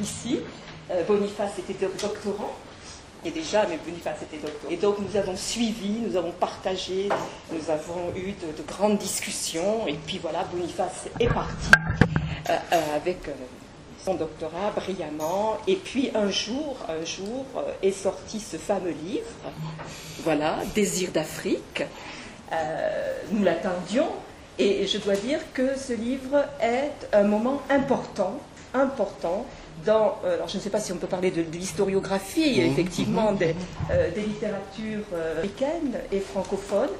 ici. Boniface était doctorant. Et déjà, mais Boniface était doctorant. Et donc nous avons suivi, nous avons partagé, nous avons eu de, grandes discussions. Et puis voilà, Boniface est parti avec son doctorat brillamment. Et puis un jour, un jour est sorti ce fameux livre, voilà, Désir d'Afrique. nous l'attendions et je dois dire que ce livre est un moment important, important dans, euh, alors je ne sais pas si on peut parler de, l'historiographie, mmh. effectivement, des, euh, littératures euh, africaines et francophones.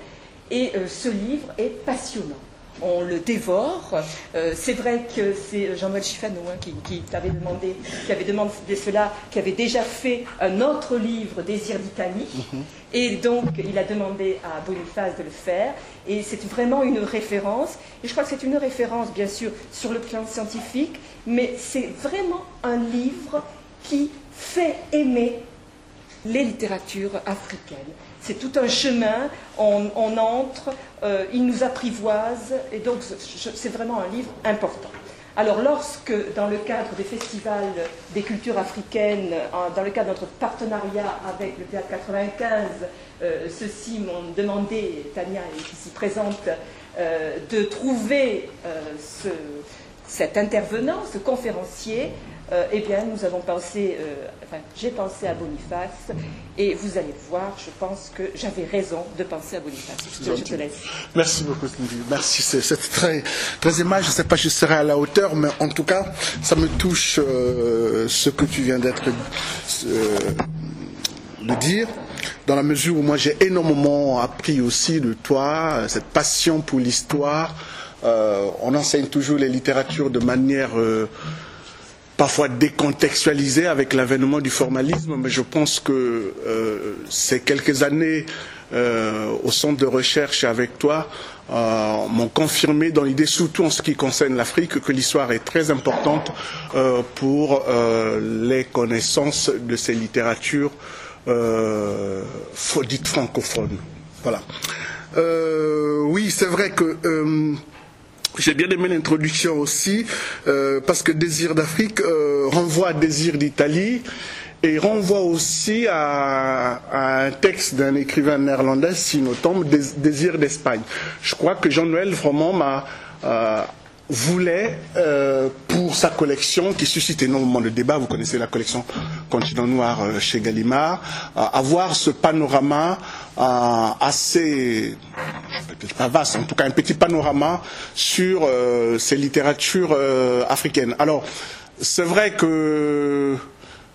Et ce livre est passionnant on le dévore. Euh, c'est vrai que c'est Jean-Noël Chiffano hein, qui, qui t'avait demandé, qui avait demandé cela, qui avait déjà fait un autre livre, Désir d'Italie. Mhm. Et donc, il a demandé à Boniface de le faire. Et c'est vraiment une référence. Et je crois que c'est une référence, bien sûr, sur le plan scientifique, mais c'est vraiment un livre qui fait aimer les littératures africaines c'est tout un chemin, on, entre, euh, il nous apprivoise, et donc c'est vraiment un livre important. Alors lorsque, dans le cadre des festivals des cultures africaines, dans le cadre de notre partenariat avec le Théâtre 95, euh, ceux-ci m'ont demandé, Tania est ici présente, euh, de trouver cet intervenant, ce conférencier, euh, eh bien, nous avons pensé, euh, enfin, j'ai pensé à Boniface, et vous allez voir, je pense que j'avais raison de penser à Boniface. Je, te laisse. Merci beaucoup, Sylvie. Merci, c'est très, très image. Je ne sais pas si je serai à la hauteur, mais en tout cas, ça me touche euh, ce que tu viens d'être de dire dans la mesure où moi j'ai énormément appris aussi de toi, cette passion pour l'histoire. on enseigne toujours les littératures de manière parfois décontextualisé avec l'avènement du formalisme, mais je pense que euh, ces quelques années euh, au centre de recherche avec toi euh, m'ont confirmé dans l'idée, surtout en ce qui concerne l'Afrique, que l'histoire est très importante pour les connaissances de ces littératures dites francophones. Voilà. oui, c'est vrai que j'ai bien aimé l'introduction aussi, euh, parce que Désir d'Afrique euh, renvoie à Désir d'Italie et renvoie aussi à, un texte d'un écrivain néerlandais, Sinotom, Désir d'Espagne. Je crois que Jean-Noël vraiment m'a euh, voulait, euh, pour sa collection, qui suscite énormément de débats, vous connaissez la collection Continent Noir euh, chez Gallimard, avoir ce panorama assez, vaste, en tout cas un petit panorama sur ces littératures africaines. Alors, c'est vrai que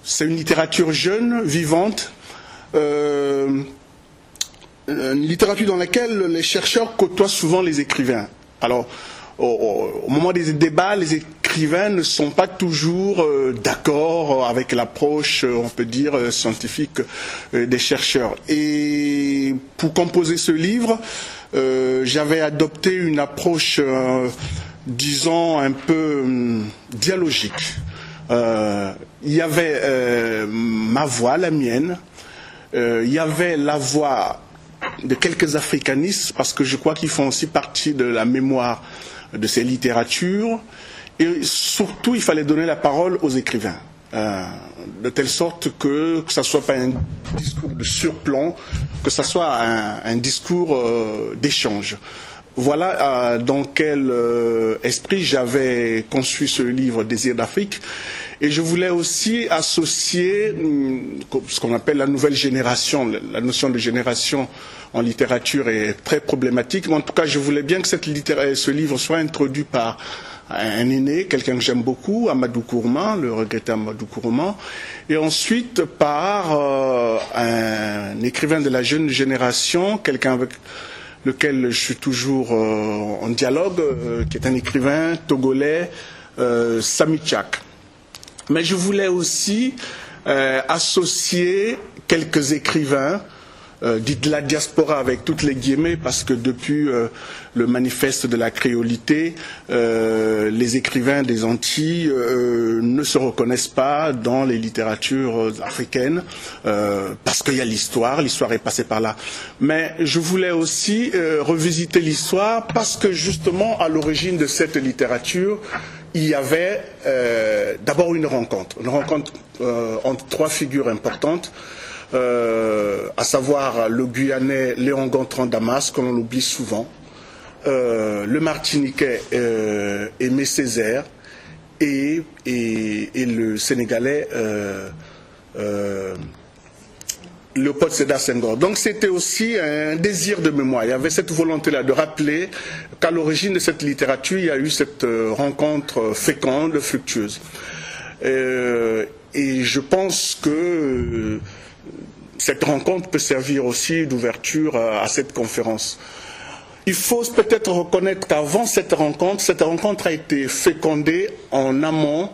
c'est une littérature jeune, vivante, une littérature dans laquelle les chercheurs côtoient souvent les écrivains. Alors, au, moment des débats, les ne sont pas toujours euh, d'accord avec l'approche, euh, on peut dire, euh, scientifique des chercheurs. Et pour composer ce livre, j'avais adopté une approche, disons, un peu hum, dialogique. Il y avait ma voix, la mienne, il y avait la voix de quelques africanistes, parce que je crois qu'ils font aussi partie de la mémoire de ces littératures. Et surtout, il fallait donner la parole aux écrivains. Euh, de telle sorte que, ce ne soit pas un discours de surplomb, que ce soit un, discours euh, d'échange. Voilà euh, dans quel esprit j'avais conçu ce livre Désir d'Afrique. Et je voulais aussi associer hum, ce qu'on appelle la nouvelle génération, la notion de génération en littérature est très problématique. Mais en tout cas, je voulais bien que ce livre soit introduit par un aîné, quelqu'un que j'aime beaucoup, Amadou Kourman, le regretté Amadou Kourman, et ensuite par euh, un écrivain de la jeune génération, quelqu'un avec lequel je suis toujours euh, en dialogue, euh, qui est un écrivain togolais, Sami Tchak. Mais je voulais aussi associer quelques écrivains euh, la diaspora avec toutes les guillemets, parce que depuis euh, le manifeste de la créolité, euh, les écrivains des Antilles ne se reconnaissent pas dans les littératures africaines, parce qu'il y a l'histoire, l'histoire est passée par là. Mais je voulais aussi revisiter l'histoire parce que justement, à l'origine de cette littérature, il y avait euh, d'abord une rencontre, une rencontre euh, entre trois figures importantes, euh, à savoir le Guyanais Léon Gontran Damas, que l'on l'oublie souvent, le Martiniquais Aimé Césaire et, et, le Sénégalais Léopold Sédar Senghor. Donc c'était aussi un désir de mémoire. Il y avait cette volonté-là de rappeler qu'à l'origine de cette littérature, il y a eu cette euh, rencontre féconde, fructueuse. Euh, et je pense que euh, cette rencontre peut servir aussi d'ouverture à, cette conférence. Il faut peut-être reconnaître qu'avant cette rencontre, cette rencontre a été fécondée en amont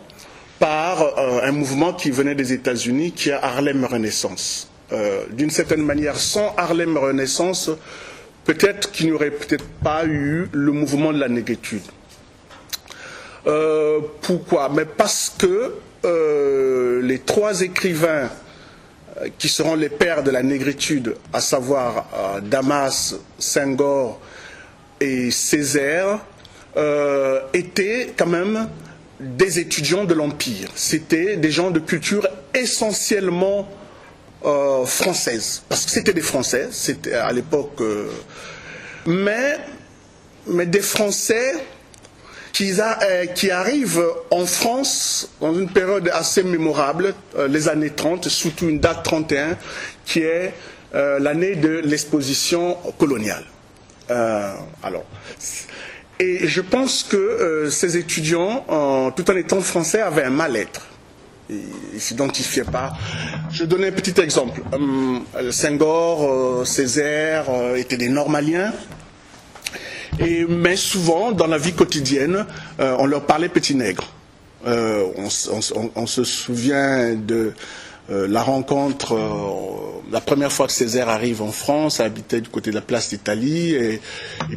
par un mouvement qui venait des États-Unis, qui est Harlem Renaissance. Euh, d'une certaine manière, sans Harlem Renaissance, peut-être qu'il n'y aurait peut-être pas eu le mouvement de la négritude. Euh, pourquoi? Mais parce que euh, les trois écrivains qui seront les pères de la négritude, à savoir Damas, Senghor et Césaire, étaient quand même des étudiants de l'Empire. C'était des gens de culture essentiellement euh, françaises, parce que c'était des Français, c'était à l'époque, euh, mais, mais des Français qui, euh, qui, arrivent en France dans une période assez mémorable, les années 30, surtout une date 31, qui est l'année de l'exposition coloniale. alors, et je pense que ces étudiants, tout en étant français, avaient un mal-être ils ne s'identifiaient pas. Je donne un petit exemple. Euh, Senghor, euh, Césaire euh, étaient des normaliens. Et, mais souvent, dans la vie quotidienne, on leur parlait petit nègre. on, se souvient de euh, la rencontre, euh, la première fois que Césaire arrive en France, habitait du côté de la place d'Italie, et,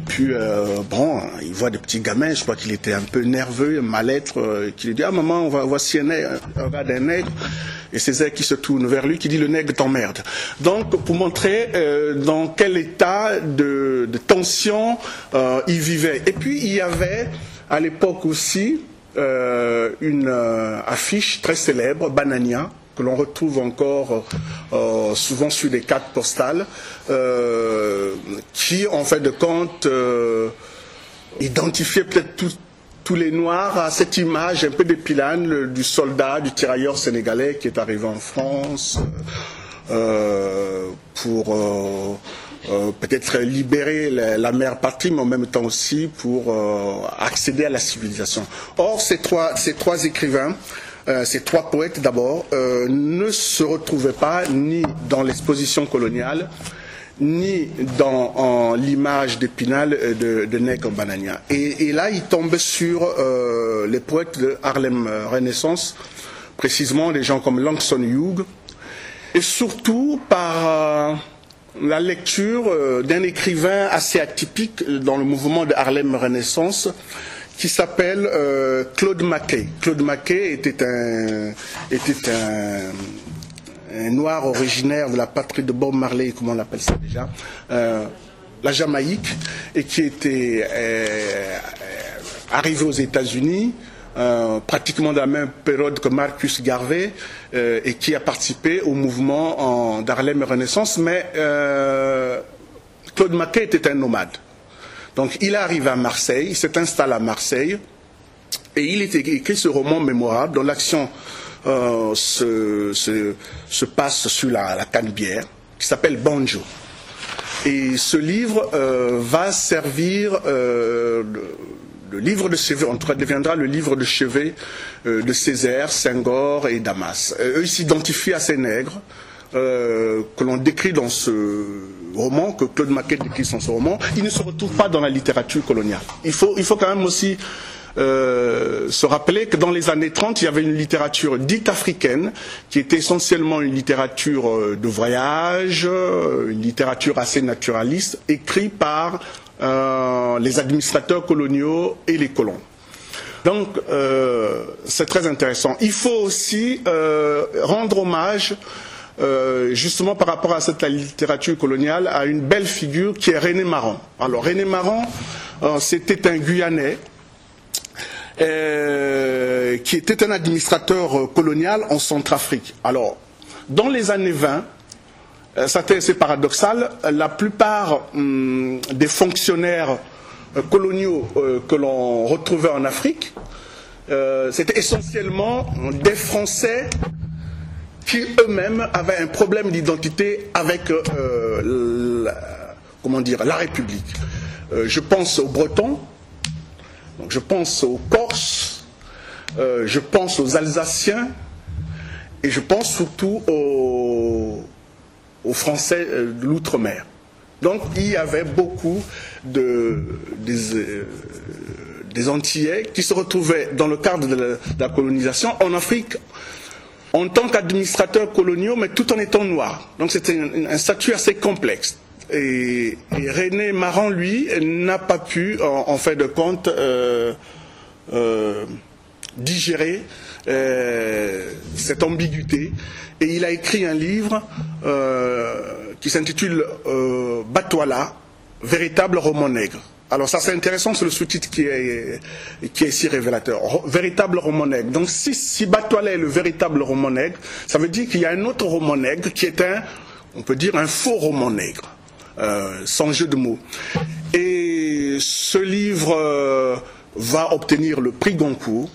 puis, euh, bon, il voit des petits gamins, je crois qu'il était un peu nerveux, mal-être, qui lui dit, ah maman, voici un nègre, regarde un nègre, et Césaire qui se tourne vers lui, qui dit, le nègre t'emmerde. Donc, pour montrer dans quel état de tension il vivait. Et puis, il y avait, à l'époque aussi, une affiche très célèbre, Banania, que l'on retrouve encore euh, souvent sur les cartes postales, euh, qui, en fait de compte, euh, identifiait peut-être tous les Noirs à cette image un peu d'épilane du soldat, du tirailleur sénégalais qui est arrivé en France pour peut-être libérer la, mère patrie, mais en même temps aussi pour accéder à la civilisation. Or, ces ces trois écrivains euh, ces trois poètes d'abord, euh, ne se retrouvaient pas ni dans l'exposition coloniale, ni dans l'image d'Épinal de, de Nègre Banania. Et, là, il tombe sur euh, les poètes de Harlem Renaissance, précisément des gens comme Langston Hughes, et surtout par la lecture d'un écrivain assez atypique dans le mouvement de Harlem Renaissance, qui s'appelle euh, Claude Mackay. Claude Mackay était un, était un, noir originaire de la patrie de Bob Marley, comment on appelle ça déjà, euh, la Jamaïque, et qui était euh, arrivé aux États-Unis. pratiquement dans la même période que Marcus Garvey et qui a participé au mouvement d'Harlem Renaissance, mais Claude Mackay était un nomade. Donc il arrive à Marseille, il s'est installé à Marseille, et il écrit ce roman mémorable dont l'action euh, se, passe sur la, la Canebière, qui s'appelle Banjo. Et ce livre euh, va servir euh, le, livre de chevet, en tout cas deviendra le livre de chevet de Césaire, Senghor et Damas. eux, s'identifient à ces nègres que l'on décrit dans ce roman, que Claude Maquet décrit dans ce roman, il ne se retrouve pas dans la littérature coloniale. Il faut, il faut quand même aussi euh, se rappeler que dans les années 30, il y avait une littérature dite africaine, qui était essentiellement une littérature euh, de voyage, euh, une littérature assez naturaliste, écrite par les administrateurs coloniaux et les colons. Donc, c'est très intéressant. Il faut aussi rendre hommage euh, justement par rapport à cette littérature coloniale, à une belle figure qui est René Marron. Alors René Marron, euh, c'était un Guyanais euh, qui était un administrateur colonial en Centrafrique. Alors, dans les années 20, ça c'est paradoxal, la plupart hum, des fonctionnaires coloniaux que l'on retrouvait en Afrique, c'était essentiellement des Français qui eux-mêmes avaient un problème d'identité avec la, comment dire, la République. je pense aux Bretons, donc je pense aux Corses, euh, je pense aux Alsaciens et je pense surtout aux, Français euh, de l'outre-mer. Donc il y avait beaucoup de, euh, des, Antillais qui se retrouvaient dans le cadre de la, colonisation en Afrique en tant qu'administrateurs coloniaux, mais tout en étant noirs. Donc c'était un statut assez complexe. Et, René Maran, lui, n'a pas pu, en, fait de compte, euh, euh, digérer euh, cette ambiguïté. Et il a écrit un livre qui s'intitule Batouala, véritable roman nègre. Alors ça c'est intéressant, c'est le sous-titre qui est, qui est si révélateur. Véritable roman nègre. Donc si, si Batouala est le véritable roman nègre, ça veut dire qu'il y a un autre roman nègre qui est un, on peut dire, un faux roman nègre. Euh, sans jeu de mots. Et ce livre euh, va obtenir le prix Goncourt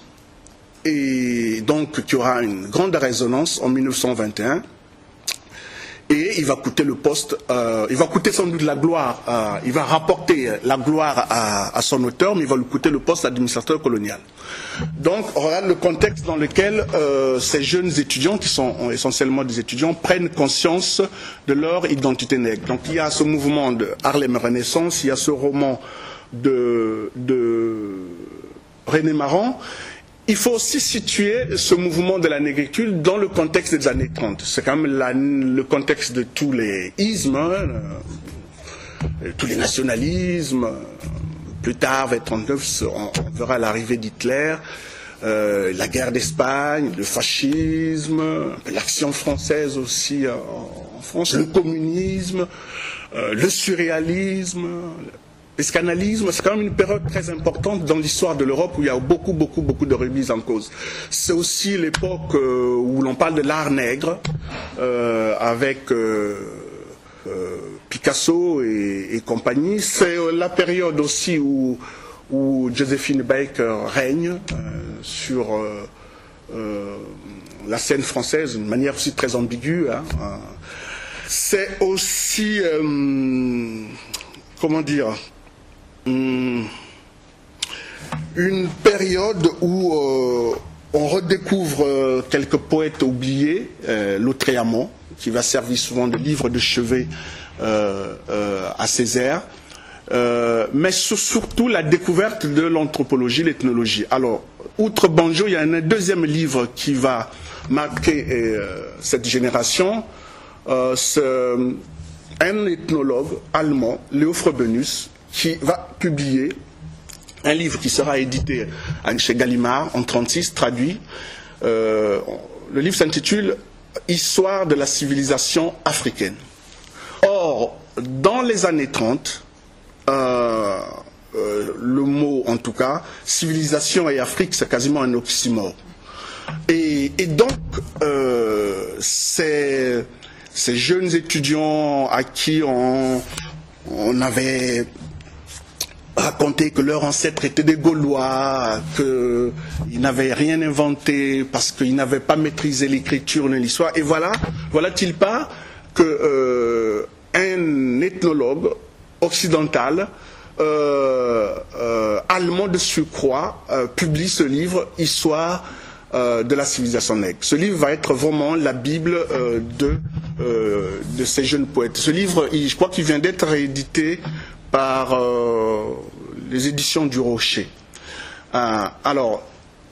et donc qui aura une grande résonance en 1921 et il va coûter le poste, euh, il va coûter sans doute la gloire, euh, il va rapporter la gloire à, son auteur, mais il va lui coûter le poste d'administrateur colonial. Donc, on regarde le contexte dans lequel euh, ces jeunes étudiants, qui sont essentiellement des étudiants, prennent conscience de leur identité nègre. Donc, il y a ce mouvement de Harlem Renaissance, il y a ce roman de, de René Maran, il faut aussi situer ce mouvement de la négritude dans le contexte des années 30. C'est quand même le contexte de tous les ismes, hein, euh, tous les nationalismes. Plus tard, vers 39, on verra l'arrivée d'Hitler, euh, la guerre d'Espagne, le fascisme, l'action française aussi euh, en France, le communisme, le surréalisme, psychanalysme, c'est quand même une période très importante dans l'histoire de l'Europe où il y a beaucoup, beaucoup, beaucoup de remises en cause. C'est aussi l'époque euh, où l'on parle de l'art nègre, euh, avec euh, Picasso et, compagnie. C'est la période aussi où, où Josephine Baker règne sur la scène française d'une manière aussi très ambiguë. Hein. C'est aussi, comment dire. Une période où euh, on redécouvre euh, quelques poètes oubliés, euh, Lautréamont, qui va servir souvent de livre de chevet à Césaire, mais surtout la découverte de l'anthropologie, l'ethnologie. Alors, outre Banjo, il y a un deuxième livre qui va marquer cette génération. c'est un ethnologue allemand, Léo Frobenius, qui va publier un livre qui sera édité chez Gallimard en 1936, traduit. Euh, le livre s'intitule Histoire de la civilisation africaine. Or, dans les années 30, euh, euh, le mot en tout cas, civilisation et Afrique, c'est quasiment un oxymore. Et, et donc, ces, ces, jeunes étudiants à qui on, on avait raconter que leurs ancêtres étaient des Gaulois, qu'ils n'avaient rien inventé parce qu'ils n'avaient pas maîtrisé l'écriture ni l'histoire. Et voilà, voilà-t-il pas que euh, un ethnologue occidental euh, euh, allemand de surcroît publie ce livre Histoire de la civilisation nègre. Ce livre va être vraiment la Bible de, de ces jeunes poètes. Ce livre, je crois qu'il vient d'être réédité par euh, les éditions du Rocher. Euh, alors,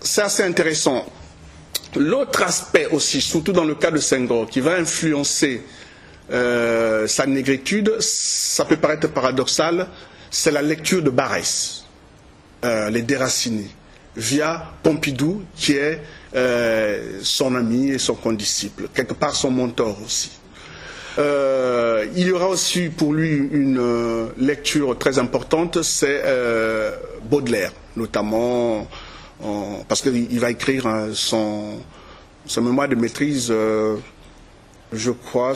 c'est assez intéressant. L'autre aspect aussi, surtout dans le cas de Senghor, qui va influencer euh, sa négritude, ça peut paraître paradoxal, c'est la lecture de Barès, les déracinés, via Pompidou, qui est son ami et son condisciple, quelque part son mentor aussi. Euh, il y aura aussi pour lui une euh, lecture très importante, c'est euh, Baudelaire, notamment parce qu'il va écrire son, son, mémoire de maîtrise, je crois,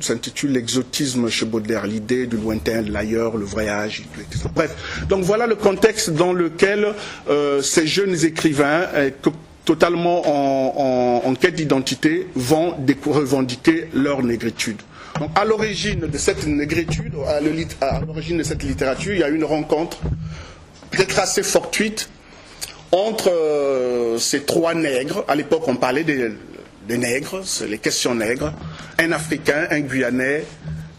s'intitule L'exotisme chez Baudelaire, l'idée du lointain, de l'ailleurs, le voyage, etc. Bref, donc voilà le contexte dans lequel ces jeunes écrivains, totalement en, quête d'identité, vont revendiquer leur négritude. Donc, à l'origine de cette négritude, à l'origine de cette littérature, il y a une rencontre, peut-être assez fortuite, entre euh, ces trois nègres. À l'époque, on parlait des, nègres, les questions nègres. Un Africain, un Guyanais,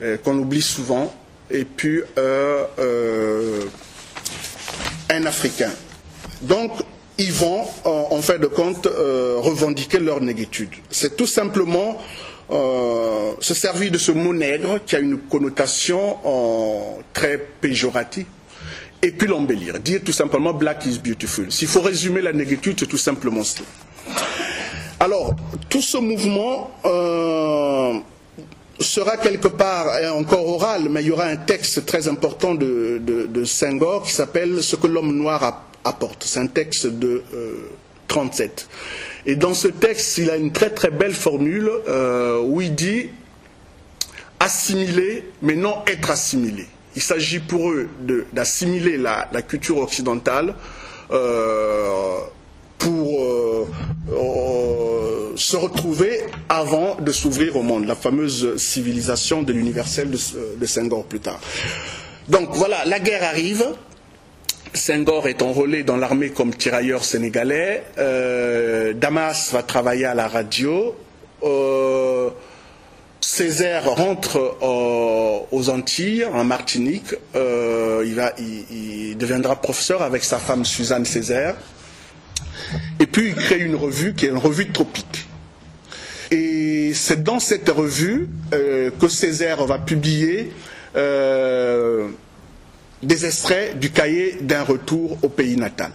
euh, qu'on oublie souvent, et puis euh, un Africain. Donc, ils vont, en fin de compte, revendiquer leur négritude. C'est tout simplement euh, se servir de ce mot nègre qui a une connotation euh, très péjorative et puis l'embellir. Dire tout simplement black is beautiful. S'il faut résumer la négritude, c'est tout simplement ça. Alors, tout ce mouvement euh, sera quelque part encore oral, mais il y aura un texte très important de, de, Senghor qui s'appelle Ce que l'homme noir apporte. C'est un texte de 37. Et dans ce texte, il a une très très belle formule euh, où il dit assimiler, mais non être assimilé. Il s'agit pour eux d'assimiler la, culture occidentale euh, pour euh, se retrouver avant de s'ouvrir au monde, la fameuse civilisation de l'universel de, de Senghor plus tard. Donc voilà, la guerre arrive, Senghor est enrôlé dans l'armée comme tirailleur sénégalais. Euh, Damas va travailler à la radio. Euh, Césaire rentre euh, aux Antilles, en Martinique. il, deviendra professeur avec sa femme Suzanne Césaire. Et puis il crée une revue qui est une revue tropique. Et c'est dans cette revue que Césaire va publier des extraits du cahier d'un retour au pays natal.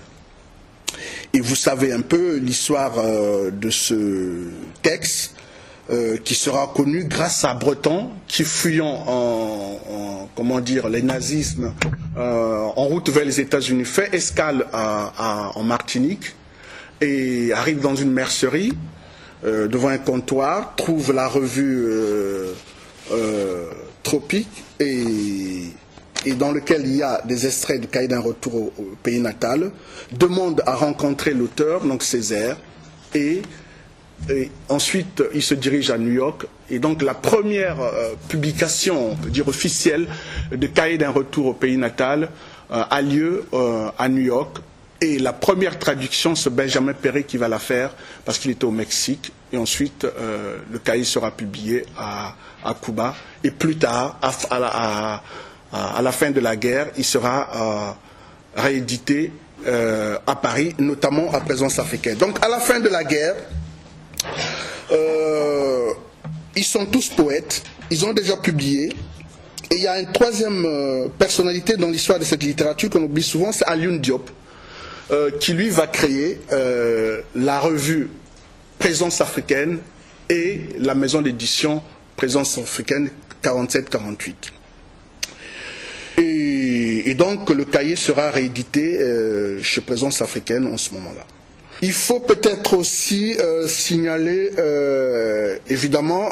Et vous savez un peu l'histoire euh, de ce texte euh, qui sera connu grâce à Breton qui fuyant en, comment dire les nazismes euh, en route vers les États-Unis fait escale en Martinique et arrive dans une mercerie devant un comptoir trouve la revue Tropique et et dans lequel il y a des extraits du cahier d'un retour au, pays natal, demande à rencontrer l'auteur, donc Césaire, et, ensuite il se dirige à New York. Et donc la première euh, publication, on peut dire officielle, de cahier d'un retour au pays natal euh, a lieu euh, à New York. Et la première traduction, c'est Benjamin Perret qui va la faire parce qu'il était au Mexique. Et ensuite, le cahier sera publié à, Cuba. Et plus tard, à la fin de la guerre, il sera euh, réédité euh, à Paris, notamment à présence africaine. Donc à la fin de la guerre, euh, ils sont tous poètes, ils ont déjà publié. Et il y a une troisième personnalité dans l'histoire de cette littérature qu'on oublie souvent, c'est Alioune Diop, qui lui va créer la revue Présence africaine et la maison d'édition Présence africaine 47-48. Et, donc le cahier sera réédité euh, chez Présence africaine en ce moment-là. Il faut peut-être aussi euh, signaler euh, évidemment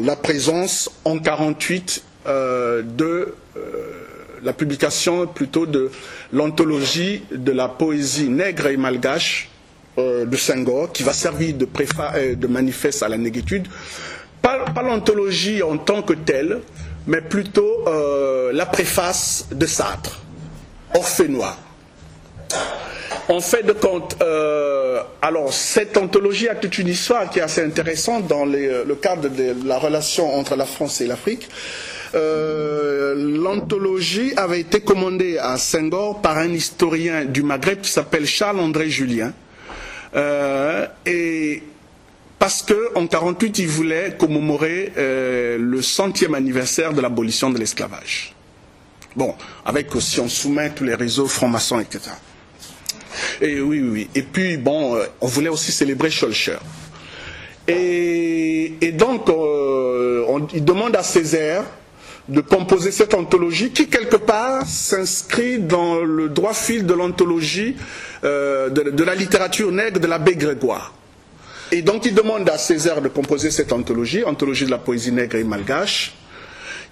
la présence en 48 de la publication plutôt de l'anthologie de la poésie nègre et malgache de Senghor qui va servir de, de manifeste à la négritude. pas l'anthologie en tant que telle, mais plutôt euh, la préface de Sartre, Orphée noir. En fait de compte, euh, alors cette anthologie a toute une histoire qui est assez intéressante dans euh, le cadre de la relation entre la France et l'Afrique. L'anthologie avait été commandée à Senghor par un historien du Maghreb qui s'appelle Charles-André Julien. et parce qu'en 1948, il voulait commémorer euh, le centième anniversaire de l'abolition de l'esclavage. Bon, avec aussi on soumet tous les réseaux francs-maçons, etc. Et oui, oui. Et puis, bon, euh, on voulait aussi célébrer Schulcher. Et, donc, euh, il demande à Césaire de composer cette anthologie qui, quelque part, s'inscrit dans le droit fil de l'anthologie euh, de, la littérature nègre de l'abbé Grégoire. Et donc il demande à Césaire de composer cette anthologie, anthologie de la poésie nègre et malgache.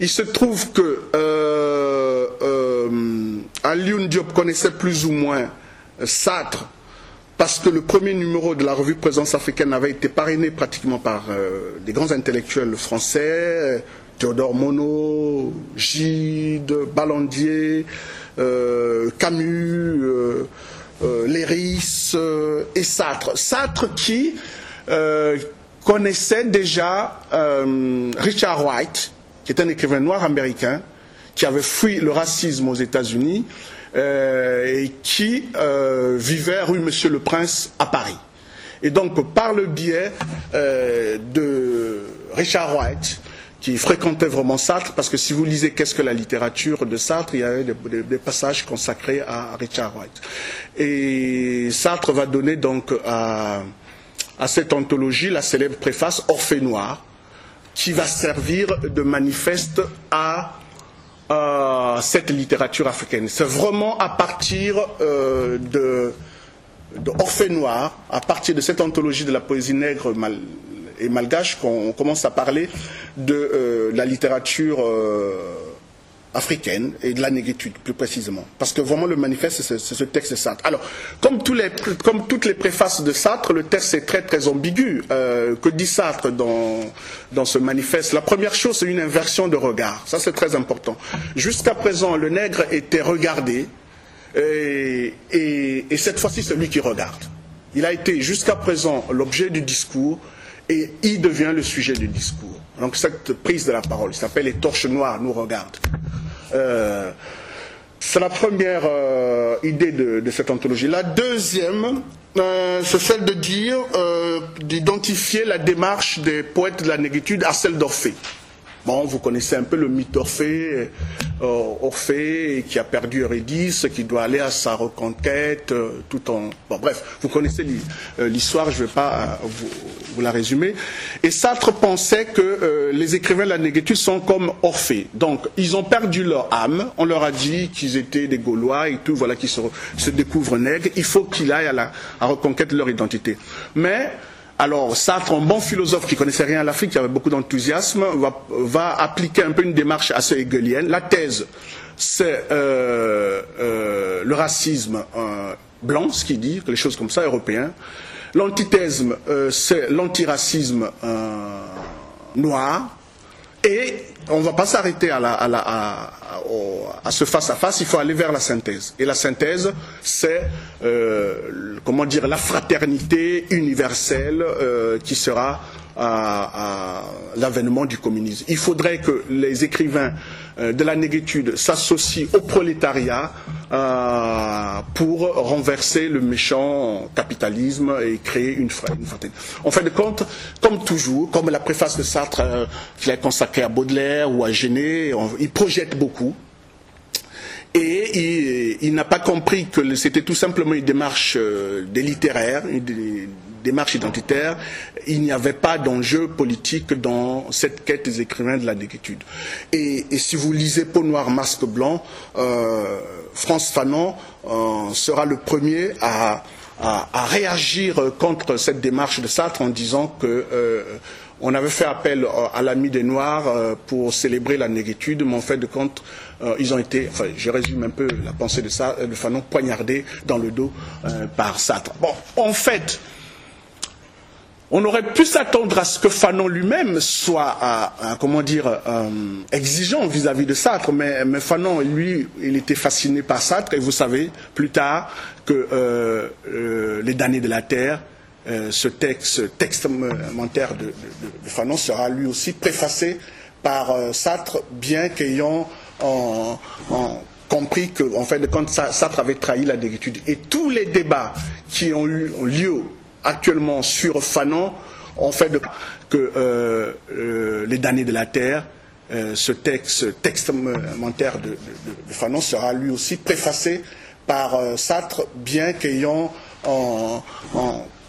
Il se trouve que euh, euh, Diop connaissait plus ou moins Sartre, parce que le premier numéro de la revue Présence africaine avait été parrainé pratiquement par euh, des grands intellectuels français, Théodore Monod, Gide, Ballandier, euh, Camus, euh, euh, Léris et Sartre. Sartre qui connaissait déjà Richard White, qui est un écrivain noir américain, qui avait fui le racisme aux États-Unis et qui vivait rue Monsieur le Prince à Paris. Et donc, par le biais de Richard White, qui fréquentait vraiment Sartre, parce que si vous lisez Qu'est-ce que la littérature de Sartre, il y a des, passages consacrés à Richard White. Et Sartre va donner donc à, cette anthologie la célèbre préface Orphée Noir, qui va servir de manifeste à cette littérature africaine. C'est vraiment à partir euh, de, de Noir, à partir de cette anthologie de la poésie nègre et malgache qu'on commence à parler de euh, la littérature euh, africaine et de la négritude, plus précisément. Parce que vraiment, le manifeste, c'est ce texte de Sartre. Alors, comme, toutes les préfaces de Sartre, le texte est très, très ambigu. Euh, que dit Sartre dans, ce manifeste? La première chose, c'est une inversion de regard. Ça, c'est très important. Jusqu'à présent, le nègre était regardé, et, et cette fois-ci, c'est lui qui regarde. Il a été jusqu'à présent l'objet du discours, et il devient le sujet du discours. Donc cette prise de la parole, s'appelle Les torches noires nous regardent. Euh, c'est la première euh, idée de, cette anthologie. La deuxième, euh, c'est celle de dire, d'identifier la démarche des poètes de la négritude à celle d'Orphée. Bon, vous connaissez un peu le mythe d'Orphée, euh, Orphée qui a perdu Eurydice, qui doit aller à sa reconquête, euh, tout en... Bon, bref, vous connaissez euh, l'histoire, je ne vais pas vous, la résumer. Et Sartre pensait que les écrivains de la négritude sont comme Orphée. Donc, ils ont perdu leur âme, on leur a dit qu'ils étaient des Gaulois et tout, voilà, qu'ils se, se découvrent nègres, il faut qu'ils aillent à la à reconquête de leur identité. Mais alors Sartre, un bon philosophe qui connaissait rien à l'Afrique, qui avait beaucoup d'enthousiasme, va, appliquer un peu une démarche assez hegelienne. La thèse, c'est euh, euh, le racisme euh, blanc, ce qu'il dit, les choses comme ça, européen. L'antithèse, c'est l'antiracisme noir. Et on ne va pas s'arrêter à, ce face-à-face, il faut aller vers la synthèse. Et la synthèse, c'est, euh, comment dire, la fraternité universelle euh, qui sera à, l'avènement du communisme. Il faudrait que les écrivains euh, de la négritude s'associent au prolétariat euh, pour renverser le méchant capitalisme et créer une, fraternité. En fin de compte, comme toujours, comme la préface de Sartre euh, qu'il a consacrée à Baudelaire ou à Genet, il projette beaucoup. Et il, n'a pas compris que c'était tout simplement une démarche des littéraires, une, démarche identitaire, il n'y avait pas d'enjeu politique dans cette quête des écrivains de la négritude. Et, si vous lisez Peau noire, masque blanc, euh, France Fanon euh, sera le premier à, réagir contre cette démarche de Sartre en disant que euh, on avait fait appel à l'ami des Noirs pour célébrer la négritude, mais en fait de compte, ils ont été, enfin, je résume un peu la pensée de, de Fanon, poignardés dans le dos par Sartre. Bon, en fait, on aurait pu s'attendre à ce que Fanon lui-même soit, comment dire, euh, exigeant vis-à-vis de Sartre, mais, Fanon, lui, il était fasciné par Sartre, et vous savez, plus tard, que euh, euh, Les damnés de la terre, ce texte, texte de, de, Fanon sera lui aussi préfacé par Sartre, bien qu'ayant compris que, en fait, quand Sartre avait trahi la négritude. Et tous les débats qui ont eu lieu actuellement sur Fanon ont fait que euh, euh, les damnés de la terre, euh, ce texte, texte de, Fanon sera lui aussi préfacé par Sartre, bien qu'ayant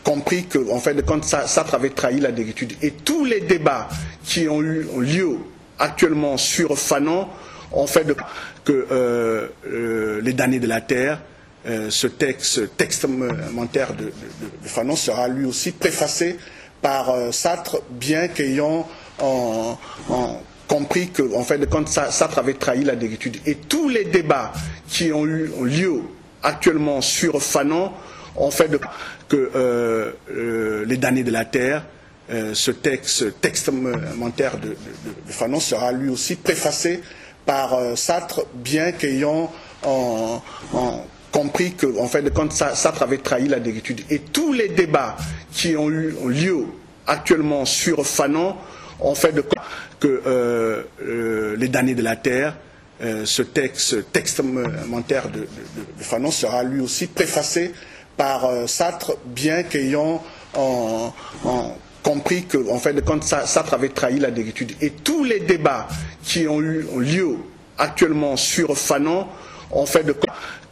compris que, en fait, quand Sartre avait trahi la négritude. Et tous les débats qui ont eu lieu actuellement sur Fanon ont fait que les damnés de la terre, euh, ce texte testamentaire de, de, Fanon sera lui aussi préfacé par euh, Sartre, bien qu'ayant en compris que, en fait, de compte, Sartre avait trahi la dégritude. Et tous les débats qui ont eu lieu actuellement sur Fanon ont fait que euh, euh, les damnés de la terre, euh, ce texte testamentaire de, de, Fanon sera lui aussi préfacé par Sartre, bien qu'ayant en, compris que, en fait, de compte, Sartre avait trahi la dégritude. Et tous les débats qui ont eu lieu actuellement sur Fanon ont fait de que euh, euh, les damnés de la terre, euh, ce texte testamentaire de, de, Fanon sera lui aussi préfacé par Sartre, bien qu'ayant compris que, en fait, de compte, Sartre avait trahi la dégritude. Et tous les débats qui ont eu lieu actuellement sur Fanon ont fait de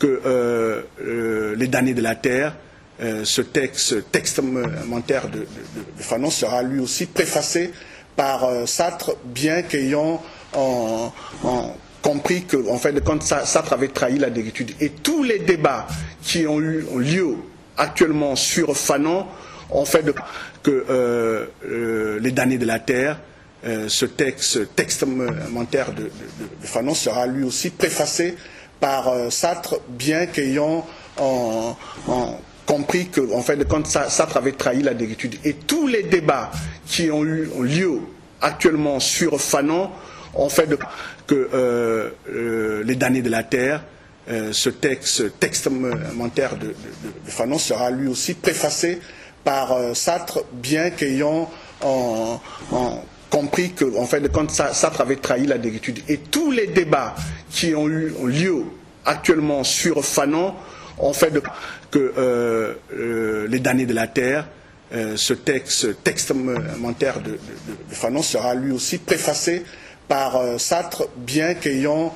que euh, euh, les damnés de la terre, euh, ce texte testamentaire de, de, Fanon sera lui aussi préfacé par Sartre, bien qu'ayant compris que, en fait, de compte, Sartre avait trahi la dégritude. Et tous les débats qui ont eu lieu actuellement sur Fanon ont fait de que les damnés de la terre, ce texte testamentaire de, de, de, Fanon sera lui aussi préfacé par Sartre, bien qu'ayant compris que, en fait, de compte, Sartre avait trahi la dégritude. Et tous les débats qui ont eu lieu actuellement sur Fanon ont fait que euh, euh, les damnés de la terre, euh, ce texte testamentaire de, de, de, Fanon sera lui aussi préfacé par Sartre, bien qu'ayant en, compris que, en fait, de compte, Sartre avait trahi la dégritude. Et tous les débats qui ont eu lieu actuellement sur Fanon ont fait de que euh, euh, les damnés de la terre, euh, ce texte testamentaire de, de, Fanon sera lui aussi préfacé par Sartre, bien qu'ayant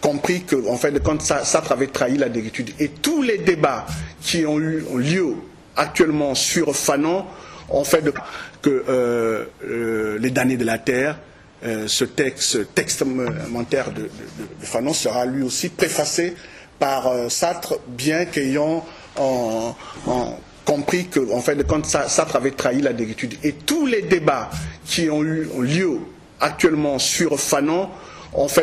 compris que, en fait, de compte, Sartre avait trahi la dégritude. Et tous les débats qui ont eu lieu actuellement sur Fanon ont fait que euh, euh, les damnés de la terre, euh, ce texte testamentaire de, de, Fanon sera lui aussi préfacé par Sartre, bien qu'ayant en, en, compris que, en fait, de compte, Sartre avait trahi la dégritude. Et tous les débats qui ont eu lieu actuellement sur Fanon ont fait